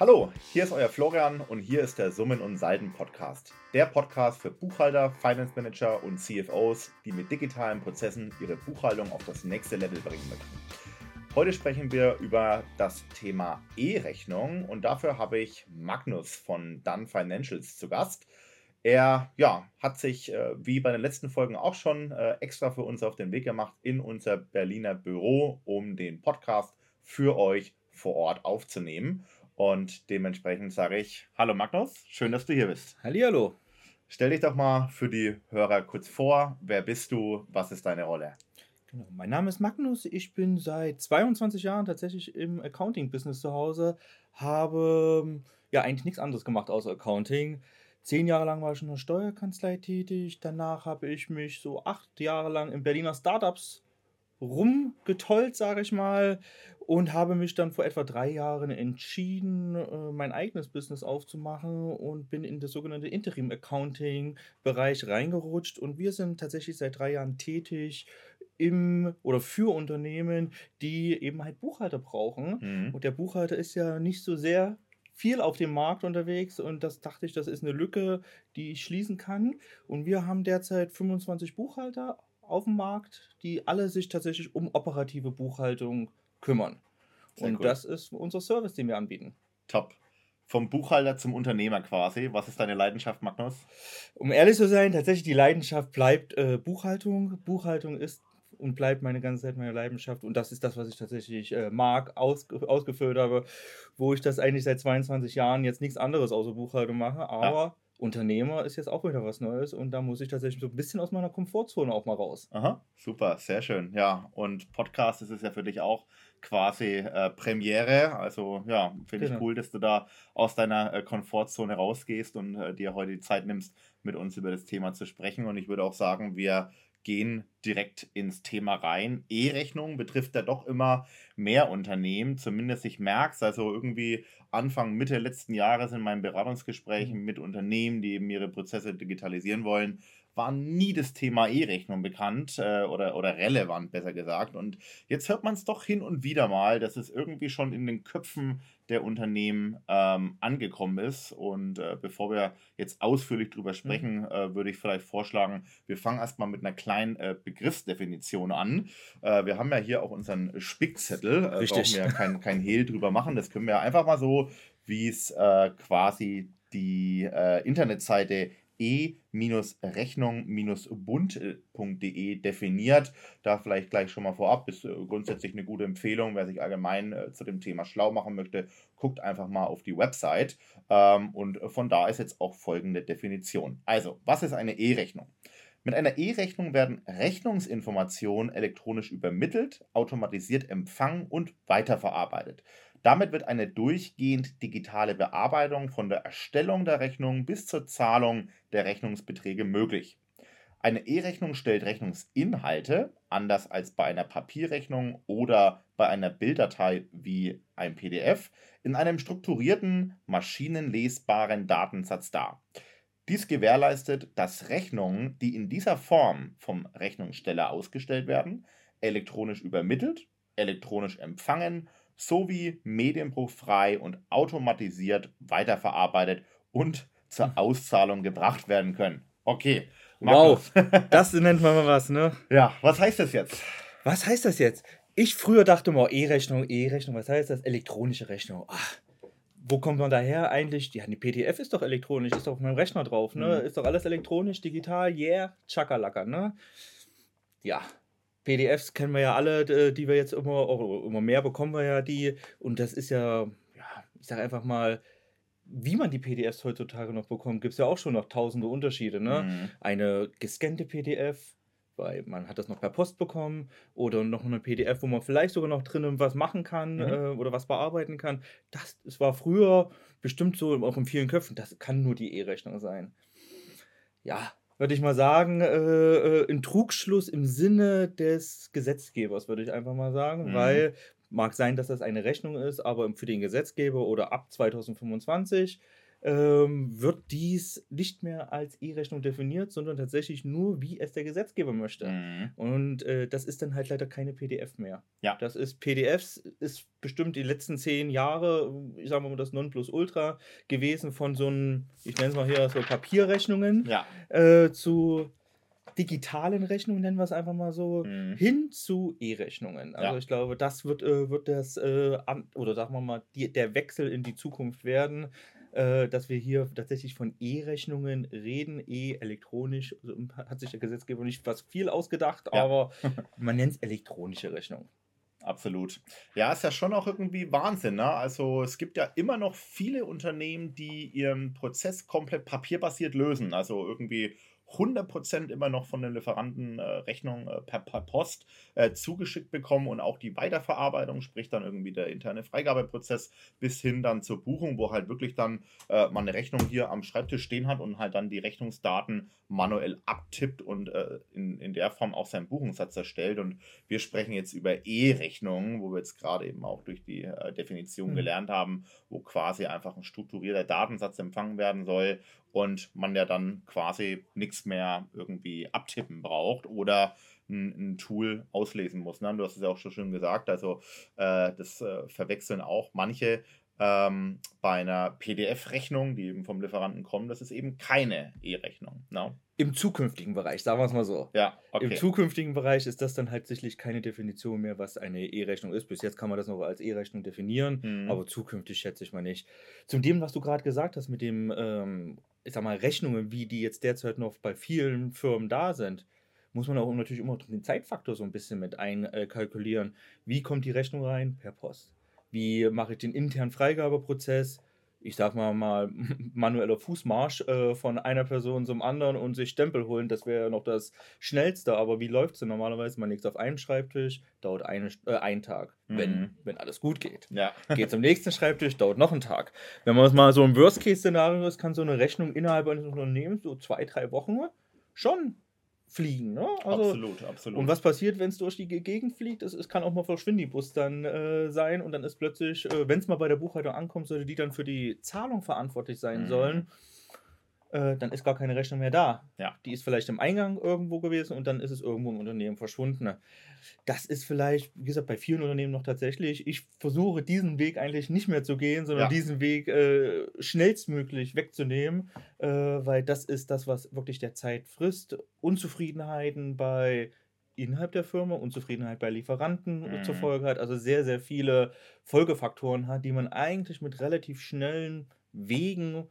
Hallo, hier ist euer Florian und hier ist der Summen und Salden Podcast. Der Podcast für Buchhalter, Finance Manager und CFOs, die mit digitalen Prozessen ihre Buchhaltung auf das nächste Level bringen möchten. Heute sprechen wir über das Thema E-Rechnung und dafür habe ich Magnus von Dun Financials zu Gast. Er ja, hat sich, äh, wie bei den letzten Folgen auch schon, äh, extra für uns auf den Weg gemacht in unser Berliner Büro, um den Podcast für euch vor Ort aufzunehmen. Und dementsprechend sage ich, hallo Magnus, schön, dass du hier bist. Hallihallo. Stell dich doch mal für die Hörer kurz vor. Wer bist du? Was ist deine Rolle? Genau. Mein Name ist Magnus. Ich bin seit 22 Jahren tatsächlich im Accounting-Business zu Hause. Habe ja eigentlich nichts anderes gemacht außer Accounting. Zehn Jahre lang war ich in der Steuerkanzlei tätig. Danach habe ich mich so acht Jahre lang in Berliner Startups rumgetollt, sage ich mal, und habe mich dann vor etwa drei Jahren entschieden, äh, mein eigenes Business aufzumachen und bin in das sogenannte Interim-Accounting-Bereich reingerutscht. Und wir sind tatsächlich seit drei Jahren tätig im oder für Unternehmen, die eben halt Buchhalter brauchen. Mhm. Und der Buchhalter ist ja nicht so sehr viel auf dem Markt unterwegs und das dachte ich, das ist eine Lücke, die ich schließen kann. Und wir haben derzeit 25 Buchhalter auf dem Markt, die alle sich tatsächlich um operative Buchhaltung kümmern. Sehr und cool. das ist unser Service, den wir anbieten. Top. Vom Buchhalter zum Unternehmer quasi. Was ist deine Leidenschaft, Magnus? Um ehrlich zu sein, tatsächlich die Leidenschaft bleibt äh, Buchhaltung. Buchhaltung ist und bleibt meine ganze Zeit meine Leidenschaft. Und das ist das, was ich tatsächlich äh, mag, aus, ausgefüllt habe, wo ich das eigentlich seit 22 Jahren jetzt nichts anderes außer Buchhaltung mache. Aber ja. Unternehmer ist jetzt auch wieder was Neues und da muss ich tatsächlich so ein bisschen aus meiner Komfortzone auch mal raus. Aha, super, sehr schön. Ja, und Podcast ist es ja für dich auch quasi äh, Premiere. Also ja, finde genau. ich cool, dass du da aus deiner äh, Komfortzone rausgehst und äh, dir heute die Zeit nimmst, mit uns über das Thema zu sprechen. Und ich würde auch sagen, wir gehen direkt ins Thema rein. E-Rechnung betrifft ja doch immer mehr Unternehmen, zumindest ich merke es. Also irgendwie Anfang, Mitte letzten Jahres in meinen Beratungsgesprächen mhm. mit Unternehmen, die eben ihre Prozesse digitalisieren wollen, war nie das Thema E-Rechnung bekannt äh, oder, oder relevant, besser gesagt. Und jetzt hört man es doch hin und wieder mal, dass es irgendwie schon in den Köpfen der Unternehmen ähm, angekommen ist. Und äh, bevor wir jetzt ausführlich drüber mhm. sprechen, äh, würde ich vielleicht vorschlagen, wir fangen erstmal mit einer kleinen äh, Begriffsdefinition an. Äh, wir haben ja hier auch unseren Spickzettel. Äh. Brauchen wir ja kein, kein Hehl drüber machen. Das können wir einfach mal so, wie es äh, quasi die Internetseite e-rechnung-bund.de definiert. Da vielleicht gleich schon mal vorab, ist äh, grundsätzlich eine gute Empfehlung, wer sich allgemein äh, zu dem Thema schlau machen möchte, guckt einfach mal auf die Website. Ähm, und von da ist jetzt auch folgende Definition. Also, was ist eine E-Rechnung? Mit einer E-Rechnung werden Rechnungsinformationen elektronisch übermittelt, automatisiert empfangen und weiterverarbeitet. Damit wird eine durchgehend digitale Bearbeitung von der Erstellung der Rechnung bis zur Zahlung der Rechnungsbeträge möglich. Eine E-Rechnung stellt Rechnungsinhalte, anders als bei einer Papierrechnung oder bei einer Bilddatei wie ein PDF, in einem strukturierten, maschinenlesbaren Datensatz dar. Dies gewährleistet, dass Rechnungen, die in dieser Form vom Rechnungssteller ausgestellt werden, elektronisch übermittelt, elektronisch empfangen sowie medienbruchfrei und automatisiert weiterverarbeitet und zur hm. Auszahlung gebracht werden können. Okay. Markus. Wow, das nennt man mal was, ne? Ja, was heißt das jetzt? Was heißt das jetzt? Ich früher dachte mal, E-Rechnung, E-Rechnung, was heißt das? Elektronische Rechnung. Ach, wo kommt man daher eigentlich? Ja, die PDF ist doch elektronisch, ist doch auf meinem Rechner drauf, ne? Mhm. Ist doch alles elektronisch, digital, yeah, Chakalaka, ne? Ja, PDFs kennen wir ja alle, die wir jetzt immer, immer mehr bekommen wir ja die. Und das ist ja, ja, ich sage einfach mal, wie man die PDFs heutzutage noch bekommt, gibt es ja auch schon noch tausende Unterschiede. Ne? Mhm. Eine gescannte PDF, weil man hat das noch per Post bekommen oder noch eine PDF, wo man vielleicht sogar noch drinnen was machen kann mhm. äh, oder was bearbeiten kann. Das, das war früher bestimmt so auch in vielen Köpfen. Das kann nur die E-Rechnung sein. Ja, würde ich mal sagen, äh, äh, ein Trugschluss im Sinne des Gesetzgebers, würde ich einfach mal sagen, mhm. weil mag sein, dass das eine Rechnung ist, aber für den Gesetzgeber oder ab 2025 ähm, wird dies nicht mehr als E-Rechnung definiert, sondern tatsächlich nur, wie es der Gesetzgeber möchte. Mhm. Und äh, das ist dann halt leider keine PDF mehr. Ja. Das ist PDFs, ist bestimmt die letzten zehn Jahre, ich sag mal das Nonplusultra gewesen von so einem, ich nenne es mal hier so Papierrechnungen Ja. äh, zu digitalen Rechnungen, nennen wir es einfach mal so, Mhm. hin zu E-Rechnungen. Also Ja. ich glaube, das wird, äh, wird das, äh, an, oder sagen wir mal, die, der Wechsel in die Zukunft werden, äh, dass wir hier tatsächlich von E-Rechnungen reden, E-elektronisch, also hat sich der Gesetzgeber nicht was viel ausgedacht, Ja. aber man nennt es elektronische Rechnung. Absolut. Ja, ist ja schon auch irgendwie Wahnsinn. Ne? Also es gibt ja immer noch viele Unternehmen, die ihren Prozess komplett papierbasiert lösen. Also irgendwie 100% immer noch von den Lieferanten äh, Rechnung äh, per, per Post äh, zugeschickt bekommen und auch die Weiterverarbeitung, sprich dann irgendwie der interne Freigabeprozess bis hin dann zur Buchung, wo halt wirklich dann äh, man eine Rechnung hier am Schreibtisch stehen hat und halt dann die Rechnungsdaten manuell abtippt und äh, in, in der Form auch seinen Buchungssatz erstellt. Und wir sprechen jetzt über E-Rechnungen, wo wir jetzt gerade eben auch durch die äh, Definition Mhm. gelernt haben, wo quasi einfach ein strukturierter Datensatz empfangen werden soll und man ja dann quasi nichts mehr irgendwie abtippen braucht oder ein, ein Tool auslesen muss. Ne? Du hast es ja auch schon schön gesagt, also äh, das äh, verwechseln auch manche ähm, bei einer PDF-Rechnung, die eben vom Lieferanten kommt, das ist eben keine E-Rechnung. Ne? Im zukünftigen Bereich, sagen wir es mal so. Ja, Im okay. zukünftigen Bereich ist das dann halt sicherlich keine Definition mehr, was eine E-Rechnung ist. Bis jetzt kann man das noch als E-Rechnung definieren, Mhm. aber zukünftig schätze ich mal nicht. Zum dem, was du gerade gesagt hast mit dem, ähm, ich sag mal, Rechnungen, wie die jetzt derzeit noch bei vielen Firmen da sind, muss man auch natürlich immer den Zeitfaktor so ein bisschen mit einkalkulieren. Wie kommt die Rechnung rein? Per Post. Wie mache ich den internen Freigabeprozess? Ich sag mal mal manueller Fußmarsch äh, von einer Person zum anderen und sich Stempel holen, das wäre noch das Schnellste. Aber wie läuft es denn normalerweise? Man legt es auf einen Schreibtisch, dauert eine, äh, einen Tag, wenn, Mhm. wenn alles gut geht. Ja. Geht zum nächsten Schreibtisch, dauert noch einen Tag. Wenn man es mal so im Worst-Case-Szenario ist, kann so eine Rechnung innerhalb eines Unternehmens so zwei, drei Wochen schon fliegen. Ne? Also, absolut, absolut. und was passiert, wenn es durch die Ge- Gegend fliegt? Es, es kann auch mal Verschwindibus dann äh, sein und dann ist plötzlich, äh, wenn es mal bei der Buchhaltung ankommt, sollte die dann für die Zahlung verantwortlich sein Mhm. sollen, äh, dann ist gar keine Rechnung mehr da. Ja. Die ist vielleicht im Eingang irgendwo gewesen und dann ist es irgendwo im Unternehmen verschwunden. Das ist vielleicht, wie gesagt, bei vielen Unternehmen noch tatsächlich. Ich versuche diesen Weg eigentlich nicht mehr zu gehen, sondern Ja. diesen Weg äh, schnellstmöglich wegzunehmen, äh, weil das ist das, was wirklich der Zeit frisst. Unzufriedenheiten bei innerhalb der Firma, Unzufriedenheit bei Lieferanten Mhm. zur Folge hat, also sehr, sehr viele Folgefaktoren hat, die man eigentlich mit relativ schnellen Wegen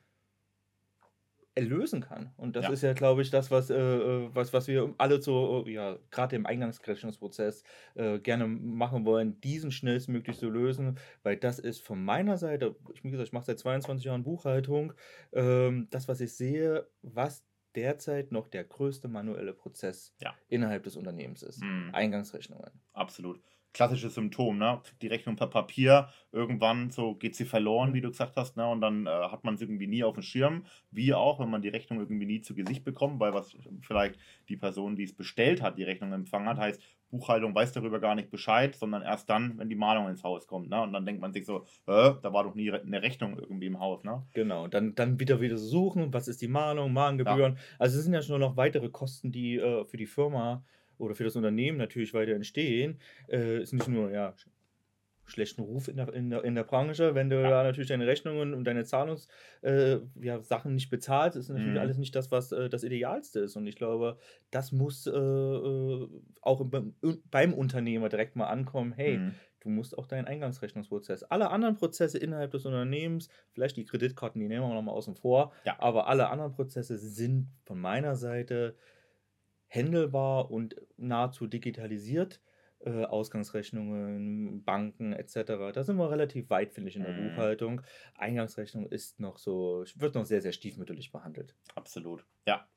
erlösen kann. Und das Ja. ist ja, glaube ich, das, was, äh, äh, was, was wir alle so, äh, ja, gerade im Eingangsrechnungsprozess äh, gerne machen wollen, diesen schnellstmöglich zu lösen, weil das ist von meiner Seite, ich, wie gesagt, ich mache seit 22 Jahren Buchhaltung, ähm, das, was ich sehe, was derzeit noch der größte manuelle Prozess Ja. innerhalb des Unternehmens ist. Mhm. Eingangsrechnungen. Absolut. Klassisches Symptom, ne? Die Rechnung per Papier, irgendwann so geht sie verloren, wie du gesagt hast, ne? Und dann äh, hat man sie irgendwie nie auf dem Schirm. Wie auch, wenn man die Rechnung irgendwie nie zu Gesicht bekommt, weil was vielleicht die Person, die es bestellt hat, die Rechnung empfangen hat, heißt, Buchhaltung weiß darüber gar nicht Bescheid, sondern erst dann, wenn die Mahnung ins Haus kommt, ne? Und dann denkt man sich so, äh, da war doch nie eine Rechnung irgendwie im Haus, ne? Genau, dann, dann wieder wieder suchen, was ist die Mahnung, Mahngebühren. Also es sind ja schon noch weitere Kosten, die äh, für die Firma oder für das Unternehmen natürlich weiter entstehen. Äh, ist nicht nur ja sch- schlechten Ruf in der, in der, in der Branche, wenn du Ja. da natürlich deine Rechnungen und deine Zahlungssachen äh, ja, Sachen nicht bezahlst, ist natürlich Mhm. alles nicht das, was äh, das Idealste ist. Und ich glaube, das muss äh, äh, auch im, beim- beim Unternehmer direkt mal ankommen, hey, Mhm. Du musst auch deinen Eingangsrechnungsprozess. Alle anderen Prozesse innerhalb des Unternehmens, vielleicht die Kreditkarten, die nehmen wir nochmal außen vor, Ja. aber alle anderen Prozesse sind von meiner Seite händelbar und nahezu digitalisiert. Äh, Ausgangsrechnungen, Banken etc. Da sind wir relativ weit, finde ich, in der Mhm. Buchhaltung. Eingangsrechnung ist noch so, wird noch sehr, sehr stiefmütterlich behandelt. Absolut. Ja.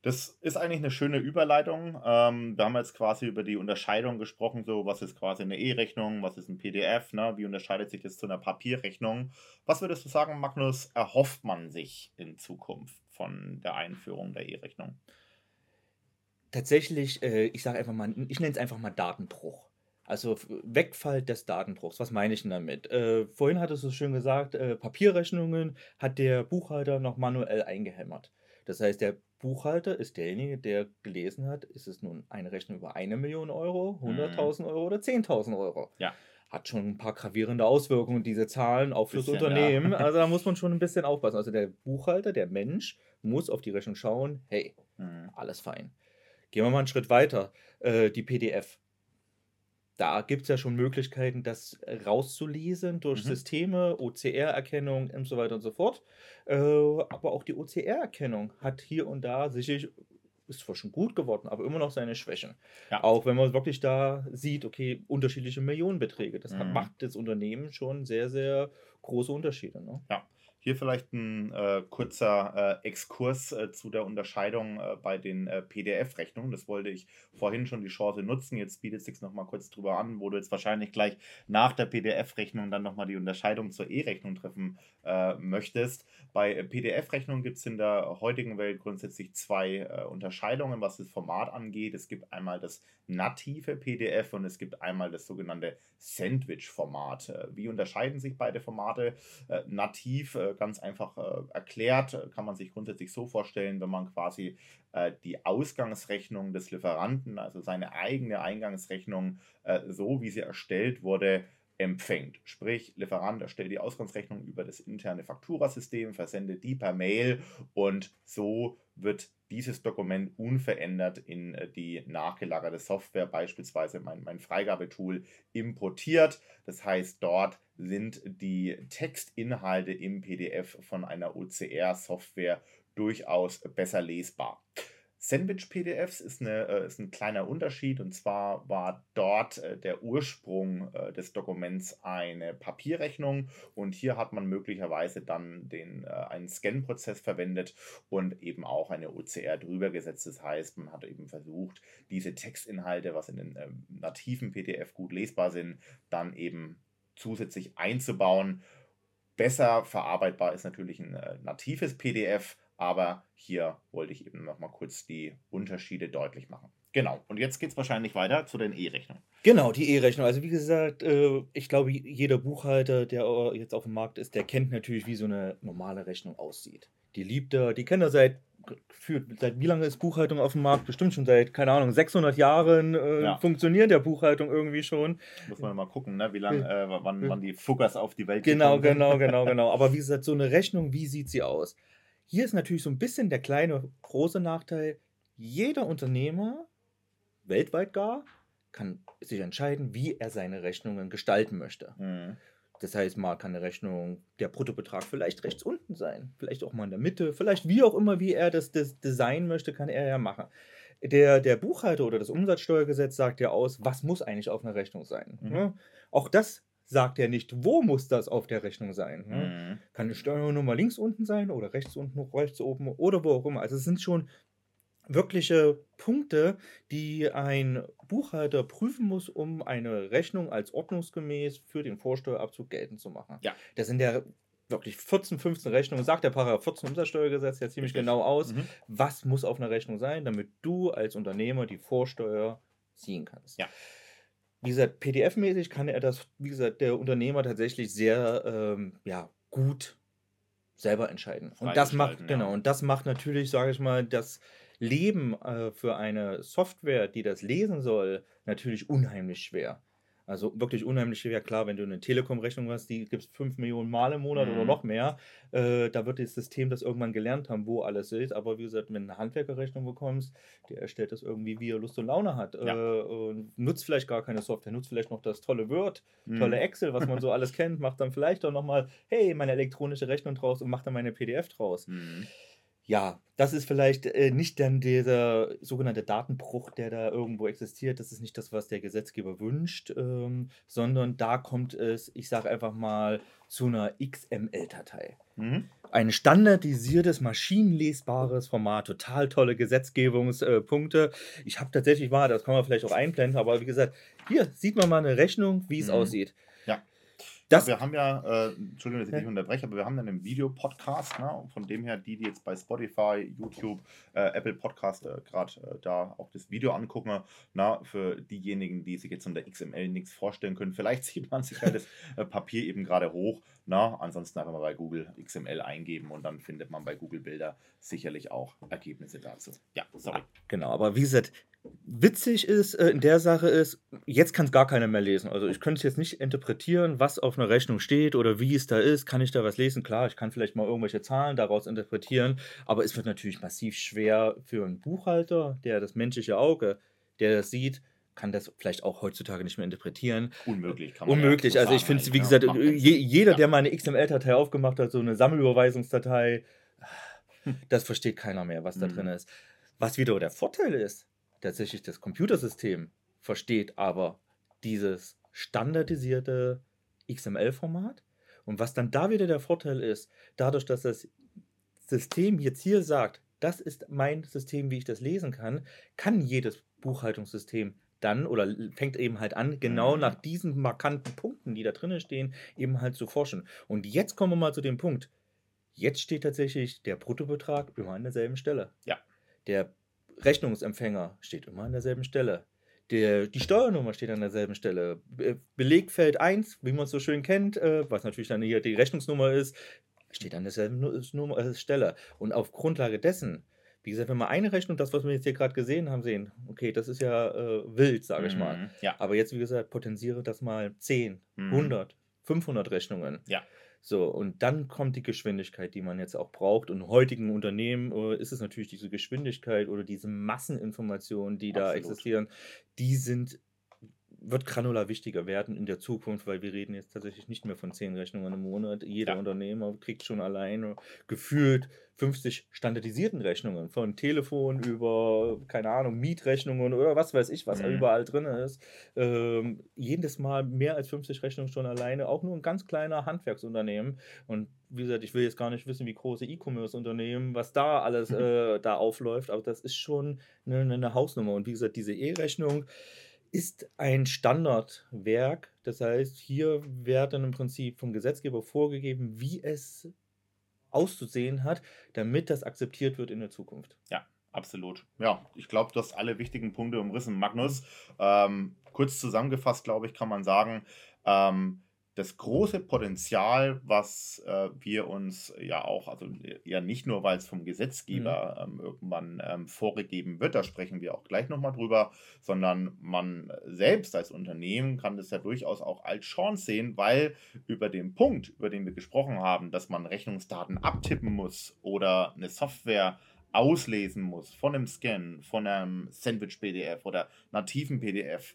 Das ist eigentlich eine schöne Überleitung. Ähm, wir haben jetzt quasi über die Unterscheidung gesprochen, so was ist quasi eine E-Rechnung, was ist ein PDF, ne? wie unterscheidet sich das zu einer Papierrechnung. Was würdest du sagen, Magnus, erhofft man sich in Zukunft von der Einführung der E-Rechnung? Tatsächlich, äh, ich sage einfach mal, ich nenne es einfach mal Datenbruch. Also Wegfall des Datenbruchs. Was meine ich denn damit? Äh, vorhin hattest du es schön gesagt, äh, Papierrechnungen hat der Buchhalter noch manuell eingehämmert. Das heißt, der Buchhalter ist derjenige, der gelesen hat, ist es nun eine Rechnung über eine Million Euro, 100.000 mhm. Euro oder 10.000 Euro. Ja. Hat schon ein paar gravierende Auswirkungen, diese Zahlen auch fürs bisschen, Unternehmen. Ja. Also da muss man schon ein bisschen aufpassen. Also der Buchhalter, der Mensch, muss auf die Rechnung schauen, hey, mhm. alles fein. Gehen wir mal einen Schritt weiter. Äh, die PDF da gibt es ja schon Möglichkeiten, das rauszulesen durch mhm. Systeme, OCR-Erkennung und so weiter und so fort. Äh, aber auch die OCR-Erkennung hat hier und da sicherlich, ist zwar schon gut geworden, aber immer noch seine Schwächen. Ja. Auch wenn man wirklich da sieht, okay, unterschiedliche Millionenbeträge. Das mhm. macht das Unternehmen schon sehr, sehr große Unterschiede. Ne? Ja. Hier vielleicht ein äh, kurzer äh, Exkurs äh, zu der Unterscheidung äh, bei den äh, PDF-Rechnungen. Das wollte ich vorhin schon die Chance nutzen. Jetzt bietet es sich nochmal kurz drüber an, wo du jetzt wahrscheinlich gleich nach der PDF-Rechnung dann nochmal die Unterscheidung zur E-Rechnung treffen äh, möchtest. Bei PDF-Rechnungen gibt es in der heutigen Welt grundsätzlich zwei Unterscheidungen, was das Format angeht. Es gibt einmal das native PDF und es gibt einmal das sogenannte Sandwich-Format. Wie unterscheiden sich beide Formate? nativ ganz einfach äh, erklärt, kann man sich grundsätzlich so vorstellen, wenn man quasi äh, die Ausgangsrechnung des Lieferanten, also seine eigene Eingangsrechnung, äh, so wie sie erstellt wurde, empfängt. Sprich, Lieferant erstellt die Ausgangsrechnung über das interne Fakturasystem, versendet die per Mail und so wird dieses Dokument unverändert in äh, die nachgelagerte Software, beispielsweise mein, mein Freigabetool, importiert. Das heißt, dort sind die Textinhalte im PDF von einer OCR-Software durchaus besser lesbar. Sandwich-PDFs ist, äh, ist ein kleiner Unterschied und zwar war dort äh, der Ursprung äh, des Dokuments eine Papierrechnung und hier hat man möglicherweise dann den, einen Scan-Prozess verwendet und eben auch eine OCR drüber gesetzt. Das heißt, man hat eben versucht, diese Textinhalte, was in den nativen PDF gut lesbar sind, dann eben zusätzlich einzubauen. Besser verarbeitbar ist natürlich ein natives PDF aber hier wollte ich eben noch mal kurz die Unterschiede deutlich machen. Genau, und jetzt geht es wahrscheinlich weiter zu den E-Rechnungen. Genau, die E-Rechnung. Also wie gesagt, äh, ich glaube, jeder Buchhalter, der jetzt auf dem Markt ist, der kennt natürlich, wie so eine normale Rechnung aussieht. Die liebt er, die kennt er seit, für, seit wie lange ist Buchhaltung auf dem Markt? Bestimmt schon seit, keine Ahnung, 600 Jahren äh, ja. funktioniert der Buchhaltung irgendwie schon. Muss man mal gucken, ne? wie lange, äh, wann, wann die Fuggers auf die Welt Genau, genau, genau, genau. Aber wie gesagt, so eine Rechnung, wie sieht sie aus? Hier ist natürlich so ein bisschen der kleine, große Nachteil. Jeder Unternehmer, weltweit gar, kann sich entscheiden, wie er seine Rechnungen gestalten möchte. Mhm. Das heißt, mal kann eine Rechnung, der Bruttobetrag vielleicht rechts unten sein, vielleicht auch mal in der Mitte, vielleicht wie auch immer, wie er das, das Design möchte, kann er ja machen. Der, der Buchhalter oder das Umsatzsteuergesetz sagt ja aus, was muss eigentlich auf einer Rechnung sein. Mhm. Ja, auch das sagt er nicht, wo muss das auf der Rechnung sein. Ne? Mhm. Kann die Steuernummer links unten sein oder rechts unten, rechts oben oder wo auch immer. Also es sind schon wirkliche Punkte, die ein Buchhalter prüfen muss, um eine Rechnung als ordnungsgemäß für den Vorsteuerabzug geltend zu machen. Ja. Das sind ja wirklich 14, 15 Rechnungen, sagt der Paragraph 14 Umsatzsteuergesetz ja ziemlich genau aus, mhm. was muss auf einer Rechnung sein, damit du als Unternehmer die Vorsteuer ziehen kannst. Ja wie gesagt, PDF-mäßig kann er das, wie gesagt, der Unternehmer tatsächlich sehr ähm, ja, gut selber entscheiden. Und das macht, ja. genau, und das macht natürlich, sage ich mal, das Leben äh, für eine Software, die das lesen soll, natürlich unheimlich schwer. Also wirklich unheimlich schwer. Klar, wenn du eine Telekom-Rechnung hast, die gibt es 5 Millionen Mal im Monat mhm. oder noch mehr, äh, da wird das System das irgendwann gelernt haben, wo alles ist. Aber wie gesagt, wenn du eine Handwerkerrechnung bekommst, der erstellt das irgendwie, wie er Lust und Laune hat. Ja. Äh, nutzt vielleicht gar keine Software, nutzt vielleicht noch das tolle Word, mhm. tolle Excel, was man so alles kennt, macht dann vielleicht auch nochmal, hey, meine elektronische Rechnung draus und macht dann meine PDF draus. Mhm ja, das ist vielleicht äh, nicht dann dieser sogenannte Datenbruch, der da irgendwo existiert. Das ist nicht das, was der Gesetzgeber wünscht, ähm, sondern da kommt es, ich sage einfach mal, zu einer XML-Datei. Mhm. Ein standardisiertes, maschinenlesbares Format, total tolle Gesetzgebungspunkte. Äh, ich habe tatsächlich mal, das kann man vielleicht auch einblenden, aber wie gesagt, hier sieht man mal eine Rechnung, wie es mhm. aussieht. Ja. Das wir haben ja, äh, Entschuldigung, dass ich dich unterbreche, aber wir haben dann einen Videopodcast, ne? von dem her die, die jetzt bei Spotify, YouTube, äh, Apple Podcast äh, gerade äh, da auch das Video angucken, na, für diejenigen, die sich jetzt unter XML nichts vorstellen können, vielleicht sieht man sich halt das äh, Papier eben gerade hoch, na, ansonsten einfach mal bei Google XML eingeben und dann findet man bei Google Bilder sicherlich auch Ergebnisse dazu. Ja, sorry. Genau, aber wie gesagt, witzig ist äh, in der Sache ist, jetzt kann es gar keiner mehr lesen. Also ich könnte es jetzt nicht interpretieren, was auf einer Rechnung steht oder wie es da ist. Kann ich da was lesen? Klar, ich kann vielleicht mal irgendwelche Zahlen daraus interpretieren, aber es wird natürlich massiv schwer für einen Buchhalter, der das menschliche Auge, der das sieht, kann das vielleicht auch heutzutage nicht mehr interpretieren. Unmöglich, kann man Unmöglich. Ja also ich finde es, wie gesagt, je, jeder, der mal eine XML-Datei aufgemacht hat, so eine Sammelüberweisungsdatei, das versteht keiner mehr, was da mhm. drin ist. Was wieder der Vorteil ist, tatsächlich das Computersystem versteht aber dieses standardisierte XML-Format. Und was dann da wieder der Vorteil ist, dadurch, dass das System jetzt hier sagt, das ist mein System, wie ich das lesen kann, kann jedes Buchhaltungssystem dann oder fängt eben halt an, genau mhm. nach diesen markanten Punkten, die da drinnen stehen, eben halt zu forschen. Und jetzt kommen wir mal zu dem Punkt. Jetzt steht tatsächlich der Bruttobetrag immer an derselben Stelle. Ja. Der Rechnungsempfänger steht immer an derselben Stelle. Der, die Steuernummer steht an derselben Stelle. Belegfeld 1, wie man es so schön kennt, äh, was natürlich dann hier die Rechnungsnummer ist, steht an derselben äh, Stelle. Und auf Grundlage dessen, wie gesagt, wenn wir eine Rechnung, das, was wir jetzt hier gerade gesehen haben, sehen, okay, das ist ja äh, wild, sage ich mal. Mhm, ja. Aber jetzt, wie gesagt, potenziere das mal 10, mhm. 100, 500 Rechnungen. Ja. So, und dann kommt die Geschwindigkeit, die man jetzt auch braucht. Und heutigen Unternehmen äh, ist es natürlich diese Geschwindigkeit oder diese Masseninformationen, die Absolut. da existieren, die sind wird granular wichtiger werden in der Zukunft, weil wir reden jetzt tatsächlich nicht mehr von zehn Rechnungen im Monat. Jeder ja. Unternehmer kriegt schon alleine gefühlt 50 standardisierten Rechnungen von Telefon über, keine Ahnung, Mietrechnungen oder was weiß ich, was mhm. überall drin ist. Ähm, jedes Mal mehr als 50 Rechnungen schon alleine, auch nur ein ganz kleiner Handwerksunternehmen. Und wie gesagt, ich will jetzt gar nicht wissen, wie große E-Commerce-Unternehmen, was da alles äh, da aufläuft, aber das ist schon eine, eine Hausnummer. Und wie gesagt, diese E-Rechnung, ist ein Standardwerk. Das heißt, hier wird dann im Prinzip vom Gesetzgeber vorgegeben, wie es auszusehen hat, damit das akzeptiert wird in der Zukunft. Ja, absolut. Ja, ich glaube, du hast alle wichtigen Punkte umrissen. Magnus, ähm, kurz zusammengefasst, glaube ich, kann man sagen, ähm, das große Potenzial, was äh, wir uns ja auch, also ja nicht nur, weil es vom Gesetzgeber mhm. ähm, irgendwann ähm, vorgegeben wird, da sprechen wir auch gleich nochmal drüber, sondern man selbst als Unternehmen kann das ja durchaus auch als Chance sehen, weil über den Punkt, über den wir gesprochen haben, dass man Rechnungsdaten abtippen muss oder eine Software auslesen muss von einem Scan, von einem Sandwich-PDF oder nativen PDF,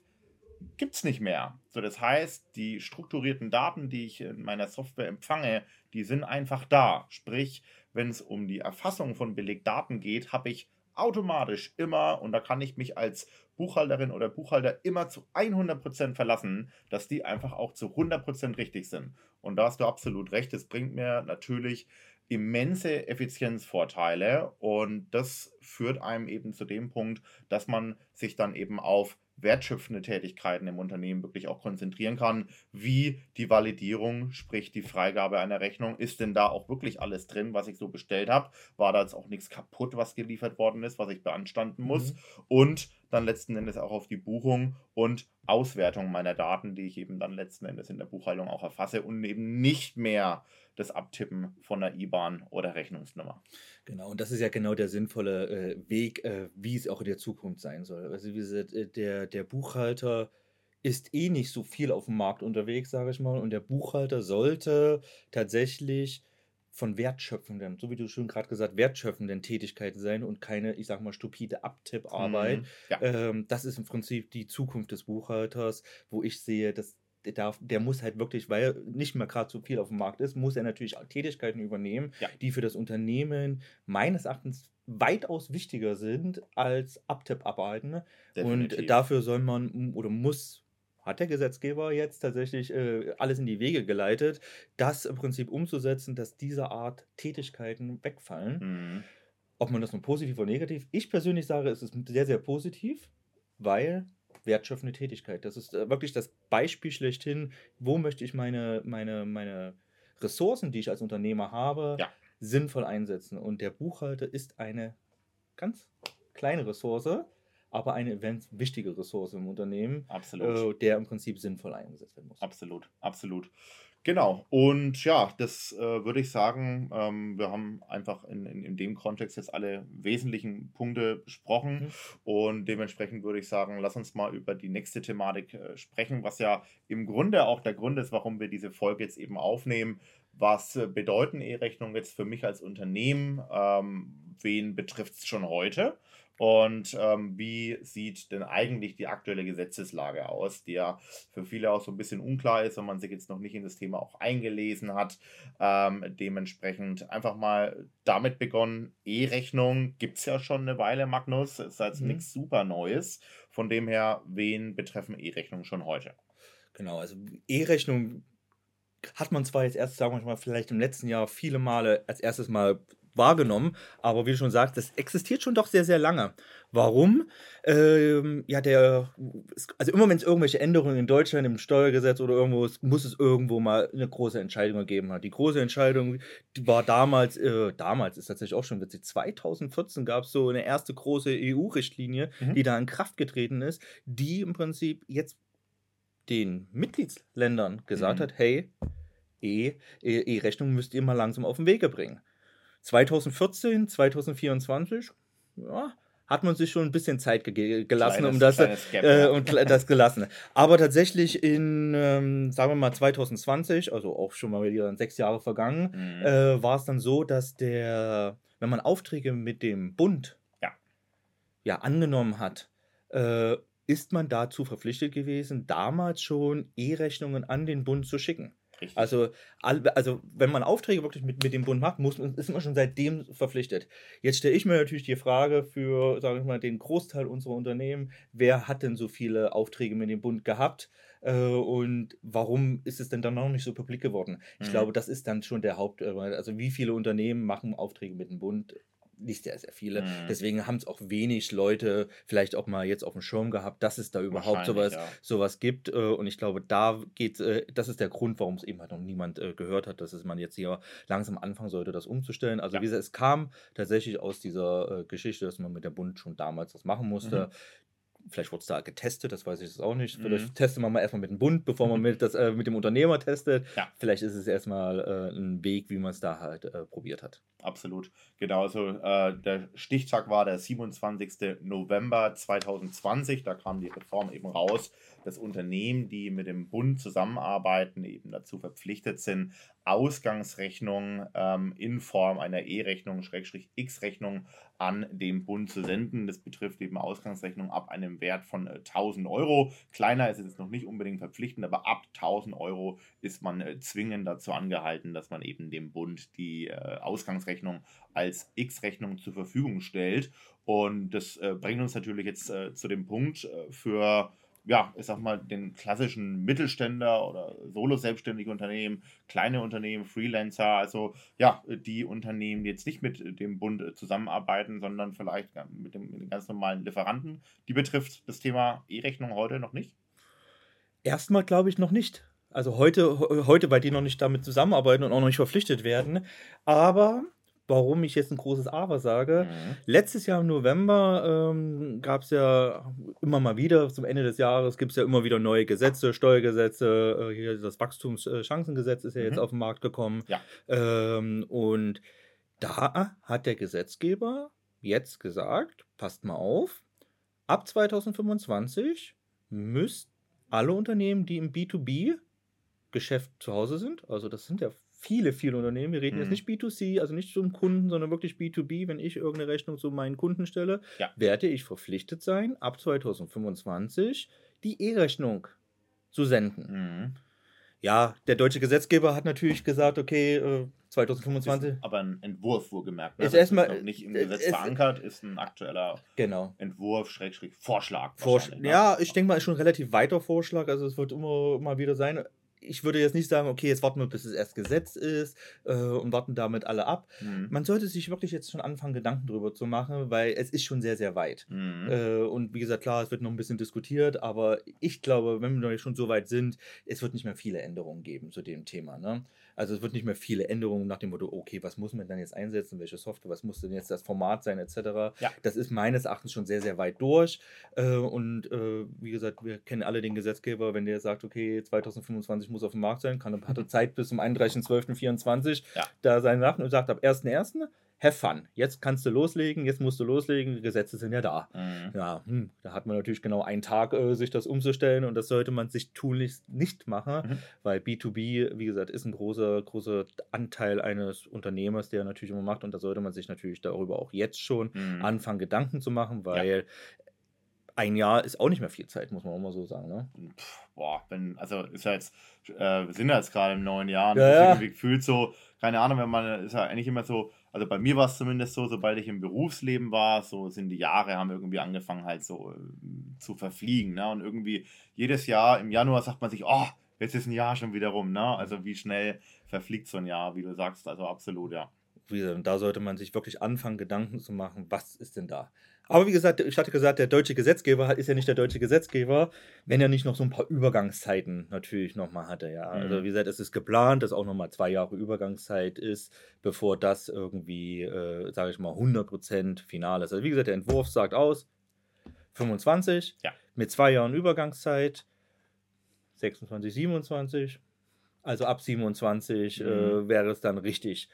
gibt es nicht mehr. So, das heißt, die strukturierten Daten, die ich in meiner Software empfange, die sind einfach da. Sprich, wenn es um die Erfassung von Belegdaten geht, habe ich automatisch immer, und da kann ich mich als Buchhalterin oder Buchhalter immer zu 100% verlassen, dass die einfach auch zu 100% richtig sind. Und da hast du absolut recht, es bringt mir natürlich immense Effizienzvorteile und das führt einem eben zu dem Punkt, dass man sich dann eben auf wertschöpfende Tätigkeiten im Unternehmen wirklich auch konzentrieren kann, wie die Validierung, sprich die Freigabe einer Rechnung. Ist denn da auch wirklich alles drin, was ich so bestellt habe? War da jetzt auch nichts kaputt, was geliefert worden ist, was ich beanstanden muss? Mhm. Und dann letzten Endes auch auf die Buchung und Auswertung meiner Daten, die ich eben dann letzten Endes in der Buchhaltung auch erfasse und eben nicht mehr das Abtippen von einer IBAN oder Rechnungsnummer. Genau, und das ist ja genau der sinnvolle äh, Weg, äh, wie es auch in der Zukunft sein soll. Also wie gesagt, äh, der, der Buchhalter ist eh nicht so viel auf dem Markt unterwegs, sage ich mal, und der Buchhalter sollte tatsächlich von wertschöpfenden, so wie du schon gerade gesagt, wertschöpfenden Tätigkeiten sein und keine, ich sag mal, stupide Abtipparbeit. Mhm, ja. ähm, das ist im Prinzip die Zukunft des Buchhalters, wo ich sehe, dass der, darf, der muss halt wirklich, weil nicht mehr gerade so viel auf dem Markt ist, muss er natürlich Tätigkeiten übernehmen, ja. die für das Unternehmen meines Erachtens weitaus wichtiger sind als Abtipparbeiten. Und dafür soll man oder muss hat der Gesetzgeber jetzt tatsächlich äh, alles in die Wege geleitet, das im Prinzip umzusetzen, dass diese Art Tätigkeiten wegfallen. Mhm. Ob man das nun positiv oder negativ, ich persönlich sage, es ist sehr, sehr positiv, weil wertschöpfende Tätigkeit. Das ist äh, wirklich das Beispiel schlechthin, wo möchte ich meine, meine, meine Ressourcen, die ich als Unternehmer habe, Ja. sinnvoll einsetzen. Und der Buchhalter ist eine ganz kleine Ressource, aber eine immens wichtige Ressource im Unternehmen, Absolut. äh, der im Prinzip sinnvoll eingesetzt werden muss. Absolut, absolut. Genau. Und ja, das äh, würde ich sagen, ähm, wir haben einfach in, in, in dem Kontext jetzt alle wesentlichen Punkte besprochen. Mhm. Und dementsprechend würde ich sagen, lass uns mal über die nächste Thematik äh, sprechen, was ja im Grunde auch der Grund ist, warum wir diese Folge jetzt eben aufnehmen. Was äh, bedeuten E-Rechnungen jetzt für mich als Unternehmen? Ähm, wen betrifft es schon heute? Und ähm, wie sieht denn eigentlich die aktuelle Gesetzeslage aus, die ja für viele auch so ein bisschen unklar ist, wenn man sich jetzt noch nicht in das Thema auch eingelesen hat. Ähm, dementsprechend einfach mal damit begonnen. E-Rechnung gibt es ja schon eine Weile, Magnus. Ist jetzt Mhm. nichts super Neues. Von dem her, wen betreffen E-Rechnungen schon heute? Genau, also E-Rechnung hat man zwar jetzt erst, sagen wir mal, vielleicht im letzten Jahr viele Male als erstes Mal wahrgenommen, aber wie du schon sagst, das existiert schon doch sehr, sehr lange. Warum? Ähm, ja, der, also immer wenn es irgendwelche Änderungen in Deutschland im Steuergesetz oder irgendwo ist, muss es irgendwo mal eine große Entscheidung gegeben haben. Die große Entscheidung die war damals, äh, damals ist tatsächlich auch schon witzig, 2014 gab es so eine erste große EU-Richtlinie, Mhm. die da in Kraft getreten ist, die im Prinzip jetzt den Mitgliedsländern gesagt Mhm. hat, hey, E- E- E-Rechnung müsst ihr mal langsam auf den Wege bringen. 2014, 2024, ja, hat man sich schon ein bisschen Zeit ge gelassen, um Kleines- das, kleines Gap, äh, und das gelassen. Aber tatsächlich in, ähm, sagen wir mal, 2020, also auch schon mal wieder sechs Jahre vergangen, Mhm. äh, war es dann so, dass der, wenn man Aufträge mit dem Bund Ja. ja, angenommen hat, äh, ist man dazu verpflichtet gewesen, damals schon E-Rechnungen an den Bund zu schicken. Richtig. Also, also wenn man Aufträge wirklich mit, mit dem Bund macht, muss, ist man schon seitdem verpflichtet. Jetzt stelle ich mir natürlich die Frage für, sage ich mal, den Großteil unserer Unternehmen, wer hat denn so viele Aufträge mit dem Bund gehabt äh, und warum ist es denn dann noch nicht so publik geworden? Ich Mhm. glaube, das ist dann schon der Haupt, äh, also wie viele Unternehmen machen Aufträge mit dem Bund? Nicht sehr, sehr viele. Mhm. Deswegen haben es auch wenig Leute vielleicht auch mal jetzt auf dem Schirm gehabt, dass es da überhaupt sowas, ja. sowas gibt. Äh, und ich glaube, da geht, äh, das ist der Grund, warum es eben halt noch niemand äh, gehört hat, dass es man jetzt hier langsam anfangen sollte, das umzustellen. Also Ja. wie gesagt, es kam tatsächlich aus dieser Geschichte, dass man mit der Bund schon damals das machen musste. Mhm. Vielleicht wurde es da getestet, das weiß ich jetzt auch nicht. Mhm. Vielleicht testet man mal erstmal mit dem Bund, bevor man Mhm. mit, das, äh, mit dem Unternehmer testet. Ja. Vielleicht ist es erstmal äh, ein Weg, wie man es da halt äh, probiert hat. Absolut. Genau, also äh, der Stichtag war der 27. November 2020. Da kam die Reform eben raus, dass Unternehmen, die mit dem Bund zusammenarbeiten, eben dazu verpflichtet sind, Ausgangsrechnungen ähm, in Form einer E-Rechnung, Schrägstrich X-Rechnung an den Bund zu senden. Das betrifft eben Ausgangsrechnungen ab einem Wert von äh, 1000 Euro. Kleiner ist es jetzt noch nicht unbedingt verpflichtend, aber ab 1000 Euro ist man äh, zwingend dazu angehalten, dass man eben dem Bund die äh, Ausgangsrechnung als X-Rechnung zur Verfügung stellt. Und das äh, bringt uns natürlich jetzt äh, zu dem Punkt äh, für, ja, ich sag mal, den klassischen Mittelständler oder solo-selbstständige Unternehmen, kleine Unternehmen, Freelancer, also ja, die Unternehmen, die jetzt nicht mit dem Bund äh, zusammenarbeiten, sondern vielleicht mit, dem, mit den ganz normalen Lieferanten. Die betrifft das Thema E-Rechnung heute noch nicht. Erstmal glaube ich noch nicht. Also heute, he- heute, weil die noch nicht damit zusammenarbeiten und auch noch nicht verpflichtet werden. Aber warum ich jetzt ein großes Aber sage, Mhm. letztes Jahr im November ähm, gab es ja immer mal wieder, zum Ende des Jahres gibt es ja immer wieder neue Gesetze, Steuergesetze, äh, das Wachstumschancengesetz ist ja jetzt Mhm. auf den Markt gekommen. Ja. Ähm, und da hat der Gesetzgeber jetzt gesagt, passt mal auf, ab 2025 müsst alle Unternehmen, die im B2B-Geschäft zu Hause sind, also das sind ja viele, viele Unternehmen, wir reden Mhm. jetzt nicht B2C, also nicht zum Kunden, sondern wirklich B2B, wenn ich irgendeine Rechnung zu meinen Kunden stelle, Ja. werde ich verpflichtet sein, ab 2025 die E-Rechnung zu senden. Mhm. Ja, der deutsche Gesetzgeber hat natürlich gesagt, okay, äh, 2025, Ist aber ein Entwurf, wohlgemerkt. Ne? Ist Das erstmal- noch nicht im äh, Gesetz es- verankert, ist ein aktueller genau. Entwurf, Schrägstrich, Vorschlag. Vorsch ne? ja, ich denke mal, ist schon ein relativ weiter Vorschlag. Also es wird immer mal wieder sein. Ich würde jetzt nicht sagen, okay, jetzt warten wir, bis es erst Gesetz ist äh, und warten damit alle ab. Mhm. Man sollte sich wirklich jetzt schon anfangen, Gedanken darüber zu machen, weil es ist schon sehr, sehr weit. Mhm. Äh, und wie gesagt, klar, es wird noch ein bisschen diskutiert, aber ich glaube, wenn wir schon so weit sind, es wird nicht mehr viele Änderungen geben zu dem Thema. Ne? Also es wird nicht mehr viele Änderungen nach dem Motto, okay, was muss man dann jetzt einsetzen, welche Software, was muss denn jetzt das Format sein, etc. Ja. Das ist meines Erachtens schon sehr, sehr weit durch. Äh, und äh, wie gesagt, wir kennen alle den Gesetzgeber, wenn der sagt, okay, 2025 muss auf dem Markt sein, kann, hat er Zeit bis zum 31.12.24 ja. da seine Sachen und sagt ab 1.1 have fun. Jetzt kannst du loslegen, jetzt musst du loslegen, die Gesetze sind ja da. Mhm. Ja, hm, da hat man natürlich genau einen Tag, äh, sich das umzustellen und das sollte man sich tunlichst nicht machen, mhm. weil B2B, wie gesagt, ist ein großer, großer Anteil eines Unternehmers, der natürlich immer macht und da sollte man sich natürlich darüber auch jetzt schon mhm. anfangen, Gedanken zu machen, weil ja. ein Jahr ist auch nicht mehr viel Zeit, muss man auch mal so sagen. Ne? boah, wenn, also ist ja jetzt, äh, wir sind ja jetzt gerade im neuen Jahr und ja, ja. irgendwie gefühlt so, keine Ahnung, wenn man, ist ja eigentlich immer so, also bei mir war es zumindest so, sobald ich im Berufsleben war, so sind die Jahre, haben irgendwie angefangen halt so äh, zu verfliegen. Ne? Und irgendwie jedes Jahr im Januar sagt man sich, oh, jetzt ist ein Jahr schon wieder rum. Ne? Also wie schnell verfliegt so ein Jahr, wie du sagst, also absolut, ja. Und da sollte man sich wirklich anfangen, Gedanken zu machen, was ist denn da? Aber wie gesagt, ich hatte gesagt, der deutsche Gesetzgeber ist ja nicht der deutsche Gesetzgeber, wenn er nicht noch so ein paar Übergangszeiten natürlich nochmal hatte. Ja. Also mhm. Also wie gesagt, es ist geplant, dass auch nochmal zwei Jahre Übergangszeit ist, bevor das irgendwie, äh, sage ich mal, 100% final ist. Also wie gesagt, der Entwurf sagt aus, 25 ja. mit zwei Jahren Übergangszeit, 26, 27. Also ab 27 äh, mhm. äh, wäre es dann richtig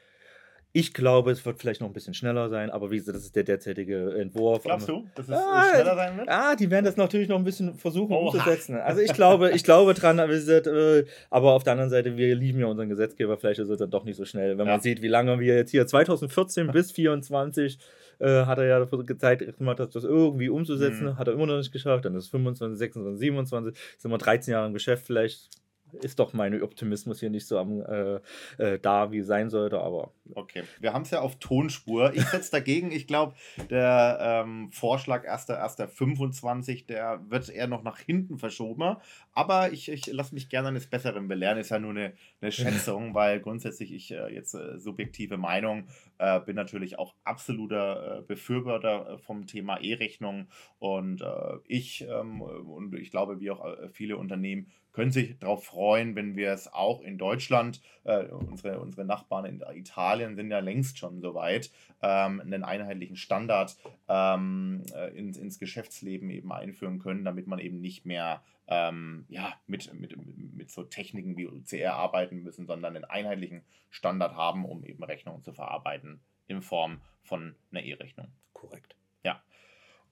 ich glaube, es wird vielleicht noch ein bisschen schneller sein, aber wie gesagt, das ist der derzeitige Entwurf. Glaubst du, dass es ah, schneller sein wird? Ah, die werden das natürlich noch ein bisschen versuchen Oha. umzusetzen. Also ich glaube, ich glaube dran, aber, äh, aber auf der anderen Seite, wir lieben ja unseren Gesetzgeber, vielleicht ist es dann doch nicht so schnell. Wenn ja. man sieht, wie lange wir jetzt hier 2014 bis 2024 äh, hat er ja dafür Zeit gemacht, das irgendwie umzusetzen, mhm. hat er immer noch nicht geschafft. Dann ist 25, 26, 27, sind wir 13 Jahre im Geschäft, vielleicht ist doch mein Optimismus hier nicht so am äh, äh, da, wie sein sollte, aber. Okay, wir haben es ja auf Tonspur. Ich setze dagegen, ich glaube, der ähm, Vorschlag 1.1.25, der wird eher noch nach hinten verschoben. Aber ich, ich lasse mich gerne eines Besseren belehren, ist ja nur eine, eine Schätzung, weil grundsätzlich ich äh, jetzt äh, subjektive Meinung äh, bin natürlich auch absoluter äh, Befürworter vom Thema E-Rechnung und ich ähm, und ich glaube, wie auch viele Unternehmen können sich darauf freuen, wenn wir es auch in Deutschland, äh, unsere, unsere Nachbarn in Italien sind ja längst schon so weit, ähm, einen einheitlichen Standard ähm, äh, ins, ins Geschäftsleben eben einführen können, damit man eben nicht mehr ähm, ja, mit, mit, mit so Techniken wie OCR arbeiten müssen, sondern einen einheitlichen Standard haben, um eben Rechnungen zu verarbeiten in Form von einer E-Rechnung. Korrekt. Ja.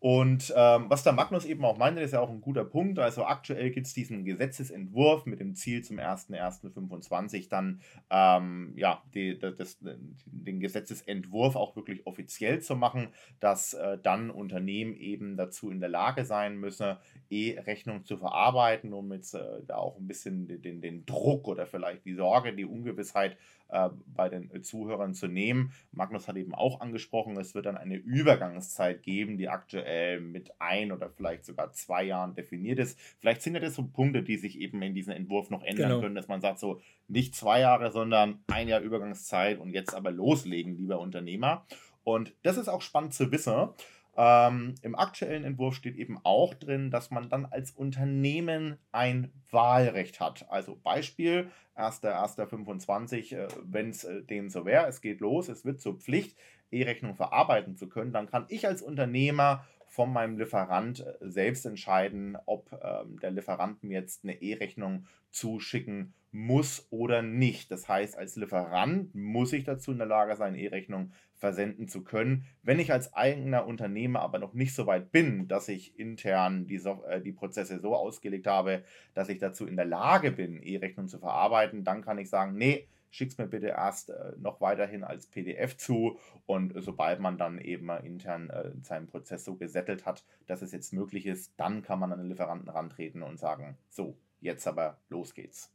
Und ähm, was der Magnus eben auch meinte, ist ja auch ein guter Punkt. Also aktuell gibt es diesen Gesetzesentwurf mit dem Ziel zum 01.01.25 dann ähm, ja, die, das, den Gesetzesentwurf auch wirklich offiziell zu machen, dass äh, dann Unternehmen eben dazu in der Lage sein müssen, E-Rechnung zu verarbeiten, um jetzt äh, da auch ein bisschen den, den Druck oder vielleicht die Sorge, die Ungewissheit äh, bei den Zuhörern zu nehmen. Magnus hat eben auch angesprochen, es wird dann eine Übergangszeit geben, die aktuell mit ein oder vielleicht sogar zwei Jahren definiert ist. Vielleicht sind ja das so Punkte, die sich eben in diesem Entwurf noch ändern genau. können, dass man sagt, so nicht zwei Jahre, sondern ein Jahr Übergangszeit und jetzt aber loslegen, lieber Unternehmer. Und das ist auch spannend zu wissen. Ähm, Im aktuellen Entwurf steht eben auch drin, dass man dann als Unternehmen ein Wahlrecht hat. Also Beispiel 1.1.25, äh, wenn es äh, dem so wäre, es geht los, es wird zur Pflicht, E-Rechnung verarbeiten zu können, dann kann ich als Unternehmer von meinem Lieferant äh, selbst entscheiden, ob ähm, der Lieferant mir jetzt eine E-Rechnung zuschicken muss oder nicht. Das heißt, als Lieferant muss ich dazu in der Lage sein, E-Rechnung versenden zu können. Wenn ich als eigener Unternehmer aber noch nicht so weit bin, dass ich intern die, so äh, die Prozesse so ausgelegt habe, dass ich dazu in der Lage bin, E-Rechnung zu verarbeiten, dann kann ich sagen, nee, schick's mir bitte erst äh, noch weiterhin als PDF zu und sobald man dann eben intern äh, seinen Prozess so gesettelt hat, dass es jetzt möglich ist, dann kann man an den Lieferanten rantreten und sagen, so, jetzt aber los geht's.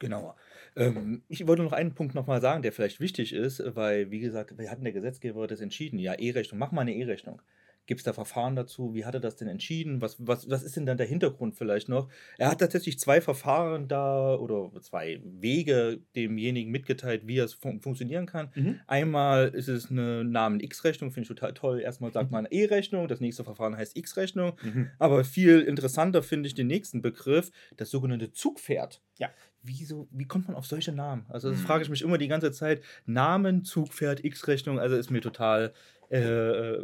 Genau. Ähm, ich wollte noch einen Punkt nochmal sagen, der vielleicht wichtig ist, weil, wie gesagt, wir hatten der Gesetzgeber das entschieden, ja, E-Rechnung, mach mal eine E-Rechnung. Gibt es da Verfahren dazu? Wie hat er das denn entschieden? Was, was, was ist denn dann der Hintergrund vielleicht noch? Er hat tatsächlich zwei Verfahren da oder zwei Wege demjenigen mitgeteilt, wie es fun funktionieren kann. Mhm. Einmal ist es eine Namen-X-Rechnung, finde ich total toll. Erstmal sagt man E-Rechnung, das nächste Verfahren heißt X-Rechnung. Mhm. Aber viel interessanter finde ich den nächsten Begriff, das sogenannte Zugpferd. Ja wieso, wie kommt man auf solche Namen? Also das mhm. frage ich mich immer die ganze Zeit. Namen, Zugpferd, X-Rechnung, also ist mir total, äh,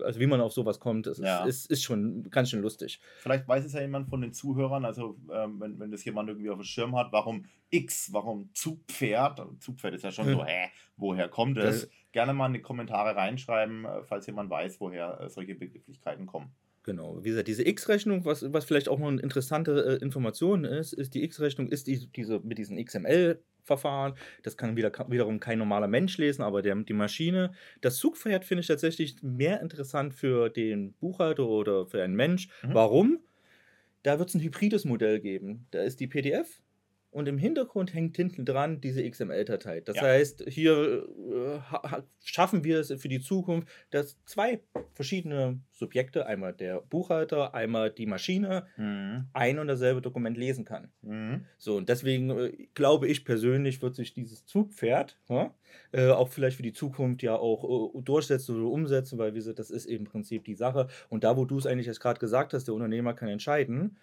also wie man auf sowas kommt, das ja. ist, ist, ist, schon ganz schön lustig. Vielleicht weiß es ja jemand von den Zuhörern, also ähm, wenn, wenn das jemand irgendwie auf dem Schirm hat, warum X, warum Zugpferd? Zugpferd ist ja schon so, hä, woher kommt es? Das, Gerne mal in die Kommentare reinschreiben, äh, falls jemand weiß, woher äh, solche Begrifflichkeiten kommen. Genau, wie gesagt, diese X-Rechnung, was, was vielleicht auch noch eine interessante äh, Information ist, ist, die X-Rechnung ist die, diese, mit diesen XML-Verfahren. Das kann wieder, wiederum kein normaler Mensch lesen, aber der, die Maschine. Das Zugpferd finde ich tatsächlich mehr interessant für den Buchhalter oder für einen Mensch. Mhm. Warum? Da wird es ein hybrides Modell geben. Da ist die PDF und im Hintergrund hängt hinten dran diese XML-Datei. Das ja. heißt, hier äh, schaffen wir es für die Zukunft, dass zwei verschiedene Subjekte, einmal der Buchhalter, einmal die Maschine, mhm. ein und dasselbe Dokument lesen kann. Mhm. So, und deswegen äh, glaube ich persönlich, wird sich dieses Zugpferd ja, äh, auch vielleicht für die Zukunft ja auch äh, durchsetzen oder umsetzen, weil wie gesagt, das ist eben im Prinzip die Sache. Und da, wo du es eigentlich jetzt gerade gesagt hast, der Unternehmer kann entscheiden,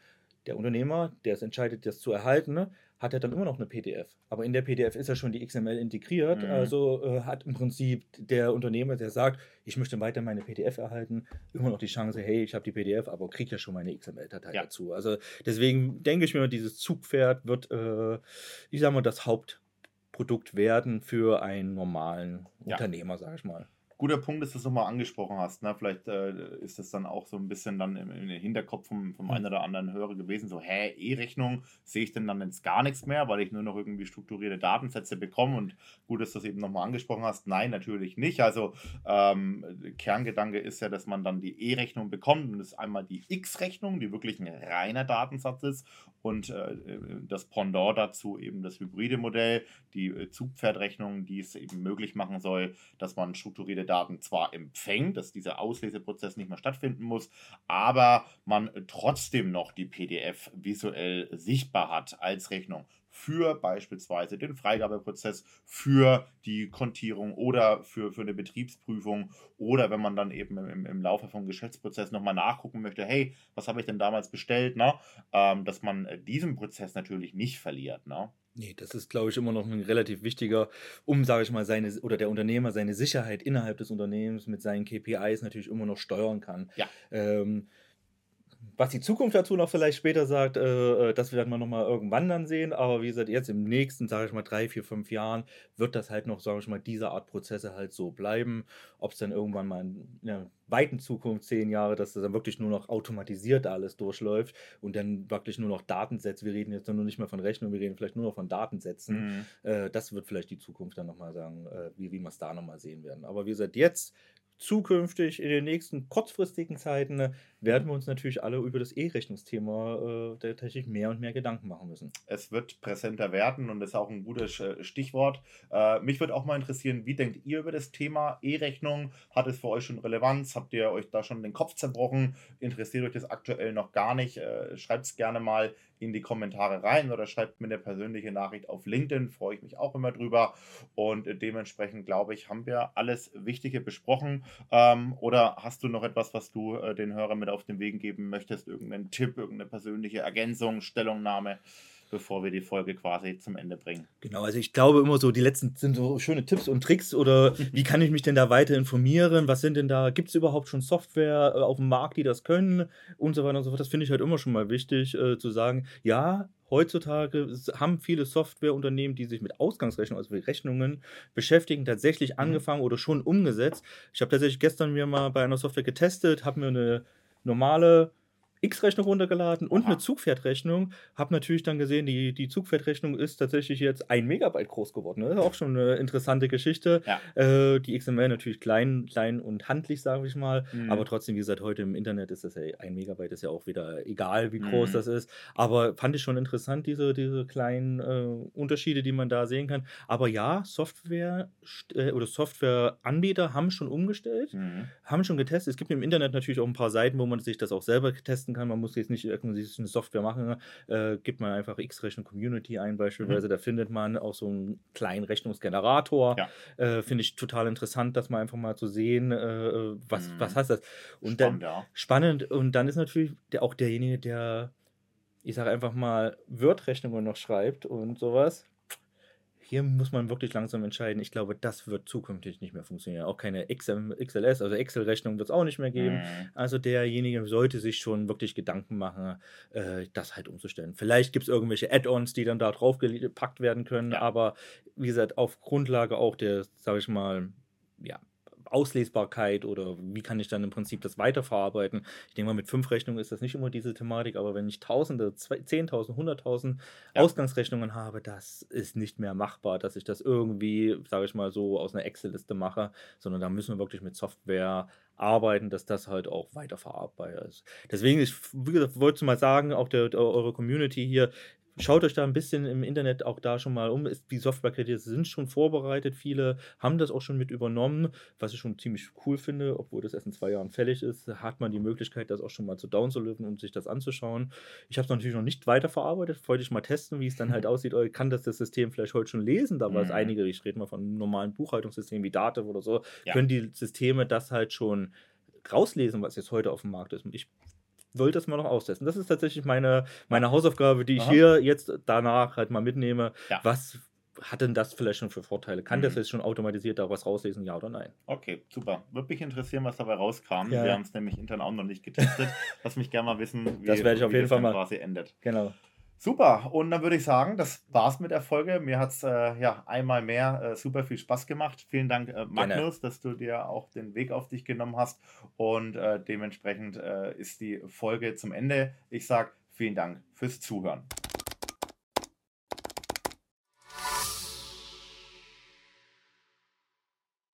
der Unternehmer, der es entscheidet, das zu erhalten, hat er dann immer noch eine PDF. Aber in der PDF ist ja schon die XML integriert. Mhm. Also äh, hat im Prinzip der Unternehmer, der sagt, ich möchte weiter meine PDF erhalten, immer noch die Chance, hey, ich habe die PDF, aber kriege ja schon meine XML-Datei ja. dazu. Also deswegen denke ich mir, dieses Zugpferd wird, äh, ich sage mal, das Hauptprodukt werden für einen normalen ja. Unternehmer, sage ich mal guter Punkt, dass du es nochmal angesprochen hast. Ne? Vielleicht äh, ist das dann auch so ein bisschen dann im, im Hinterkopf vom, vom einen oder anderen Hörer gewesen, so, hä, E-Rechnung, sehe ich denn dann jetzt gar nichts mehr, weil ich nur noch irgendwie strukturierte Datensätze bekomme und gut, dass du es eben nochmal angesprochen hast. Nein, natürlich nicht. Also ähm, Kerngedanke ist ja, dass man dann die E-Rechnung bekommt und das ist einmal die X-Rechnung, die wirklich ein reiner Datensatz ist und äh, das Pendant dazu eben das hybride Modell, die äh, Zugpferdrechnung, die es eben möglich machen soll, dass man strukturierte Daten zwar empfängt, dass dieser Ausleseprozess nicht mehr stattfinden muss, aber man trotzdem noch die PDF visuell sichtbar hat als Rechnung für beispielsweise den Freigabeprozess, für die Kontierung oder für, für eine Betriebsprüfung oder wenn man dann eben im, im Laufe vom Geschäftsprozess nochmal nachgucken möchte, hey, was habe ich denn damals bestellt, ne? Ähm, dass man diesen Prozess natürlich nicht verliert. Ne? Nee, das ist, glaube ich, immer noch ein relativ wichtiger, um, sage ich mal, seine oder der Unternehmer seine Sicherheit innerhalb des Unternehmens mit seinen KPIs natürlich immer noch steuern kann. Ja. Ähm, was die Zukunft dazu noch vielleicht später sagt, äh, äh das werden wir nochmal irgendwann dann sehen. Aber wie gesagt, jetzt im nächsten, sage ich mal, drei, vier, fünf Jahren wird das halt noch, sage ich mal, diese Art Prozesse halt so bleiben. Ob es dann irgendwann mal in der weiten Zukunft, zehn Jahre, dass das dann wirklich nur noch automatisiert alles durchläuft und dann wirklich nur noch Datensätze. Wir reden jetzt nur nicht mehr von Rechnung, wir reden vielleicht nur noch von Datensätzen. Mhm. Äh, das wird vielleicht die Zukunft dann nochmal sagen, äh, wie, wie wir es da nochmal sehen werden. Aber wie gesagt, jetzt zukünftig in den nächsten kurzfristigen Zeiten äh, werden wir uns natürlich alle über das E-Rechnungsthema äh, tatsächlich mehr und mehr Gedanken machen müssen. Es wird präsenter werden und das ist auch ein gutes äh, Stichwort. Äh, mich würde auch mal interessieren, wie denkt ihr über das Thema E-Rechnung? Hat es für euch schon Relevanz? Habt ihr euch da schon den Kopf zerbrochen? Interessiert euch das aktuell noch gar nicht? Äh, Schreibt es gerne mal in die Kommentare rein oder schreibt mir eine persönliche Nachricht auf LinkedIn. Freue ich mich auch immer drüber. Und dementsprechend glaube ich, haben wir alles Wichtige besprochen. Ähm, oder hast du noch etwas, was du äh, den Hörern mit auf den Weg geben möchtest? Irgendeinen Tipp, irgendeine persönliche Ergänzung, Stellungnahme? bevor wir die Folge quasi zum Ende bringen. Genau, also ich glaube immer so, die letzten sind so schöne Tipps und Tricks oder wie kann ich mich denn da weiter informieren? Was sind denn da, gibt es überhaupt schon Software äh, auf dem Markt, die das können und so weiter und so fort. Das finde ich halt immer schon mal wichtig äh, zu sagen, ja, heutzutage haben viele Softwareunternehmen, die sich mit Ausgangsrechnungen, also Rechnungen beschäftigen, tatsächlich mhm. angefangen oder schon umgesetzt. Ich habe tatsächlich gestern mir mal bei einer Software getestet, habe mir eine normale X-Rechnung runtergeladen und Aha. eine Zugpferdrechnung. Habe natürlich dann gesehen, die, die Zugpferdrechnung ist tatsächlich jetzt ein Megabyte groß geworden. Das ist auch schon eine interessante Geschichte. Ja. Äh, die XML natürlich klein, klein und handlich, sage ich mal. Mhm. Aber trotzdem, wie gesagt, heute im Internet ist das ja, ein Megabyte ist ja auch wieder egal, wie groß Mhm. das ist. Aber fand ich schon interessant, diese, diese kleinen äh, Unterschiede, die man da sehen kann. Aber ja, Software äh, oder Softwareanbieter haben schon umgestellt Mhm. haben schon getestet. Es gibt im Internet natürlich auch ein paar Seiten, wo man sich das auch selber testen kann. Man muss jetzt nicht irgendwie eine Software machen. Äh, gibt man einfach X-Rechnung Community ein, beispielsweise. Da findet man auch so einen kleinen Rechnungsgenerator. Mhm. Ja. Äh, Finde ich total interessant, das mal einfach mal zu sehen, äh, was, Mhm. was heißt das. Und dann, Spannend, ja. spannend. Und dann ist natürlich der, auch derjenige, der, ich sage einfach mal, Word-Rechnungen noch schreibt und sowas. Hier muss man wirklich langsam entscheiden. Ich glaube, das wird zukünftig nicht mehr funktionieren. Auch keine XM, XLS, also Excel-Rechnung wird es auch nicht mehr geben. Mhm. Also derjenige sollte sich schon wirklich Gedanken machen, äh, das halt umzustellen. Vielleicht gibt es irgendwelche Add-ons, die dann da drauf gepackt werden können, Ja. aber wie gesagt, auf Grundlage auch der, sage ich mal, ja, Auslesbarkeit oder wie kann ich dann im Prinzip das weiterverarbeiten. Ich denke mal, mit fünf Rechnungen ist das nicht immer diese Thematik, aber wenn ich Tausende, Zehntausend, Hunderttausend Ja. Ausgangsrechnungen habe, das ist nicht mehr machbar, dass ich das irgendwie, sage ich mal, so aus einer Excel-Liste mache, sondern da müssen wir wirklich mit Software arbeiten, dass das halt auch weiterverarbeitbar ist. Deswegen, ich wie gesagt, wollte mal sagen, auch der, der, eure Community hier, Schaut euch da ein bisschen im Internet auch da schon mal um. Ist, die Softwarekredite sind schon vorbereitet. Viele haben das auch schon mit übernommen, was ich schon ziemlich cool finde. Obwohl das erst in zwei Jahren fällig ist, hat man die Möglichkeit, das auch schon mal zu downzuladen und sich das anzuschauen. Ich habe es natürlich noch nicht weiterverarbeitet. Wollte ich mal testen, wie es dann halt aussieht. Oder kann das das System vielleicht heute schon lesen? Da war es Mhm. einige, ich rede mal von einem normalen Buchhaltungssystemen wie Datev oder so, Ja. können die Systeme das halt schon rauslesen, was jetzt heute auf dem Markt ist. Ich wollte das mal noch austesten. Das ist tatsächlich meine, meine Hausaufgabe, die ich Aha. hier jetzt danach halt mal mitnehme. Ja. Was hat denn das vielleicht schon für Vorteile? Kann das Mhm. jetzt schon automatisiert da was rauslesen, ja oder nein? Okay, super. Würde mich interessieren, was dabei rauskam. Ja. Wir haben es nämlich intern auch noch nicht getestet. Lass mich gerne mal wissen, wie Das werde ich auf jeden das Fall mal- quasi endet. Genau. Super, und dann würde ich sagen, das war's mit der Folge. Mir hat es äh, ja einmal mehr äh, super viel Spaß gemacht. Vielen Dank, äh, Magnus, dass du dir auch den Weg auf dich genommen hast. Und äh, dementsprechend äh, ist die Folge zum Ende. Ich sage vielen Dank fürs Zuhören.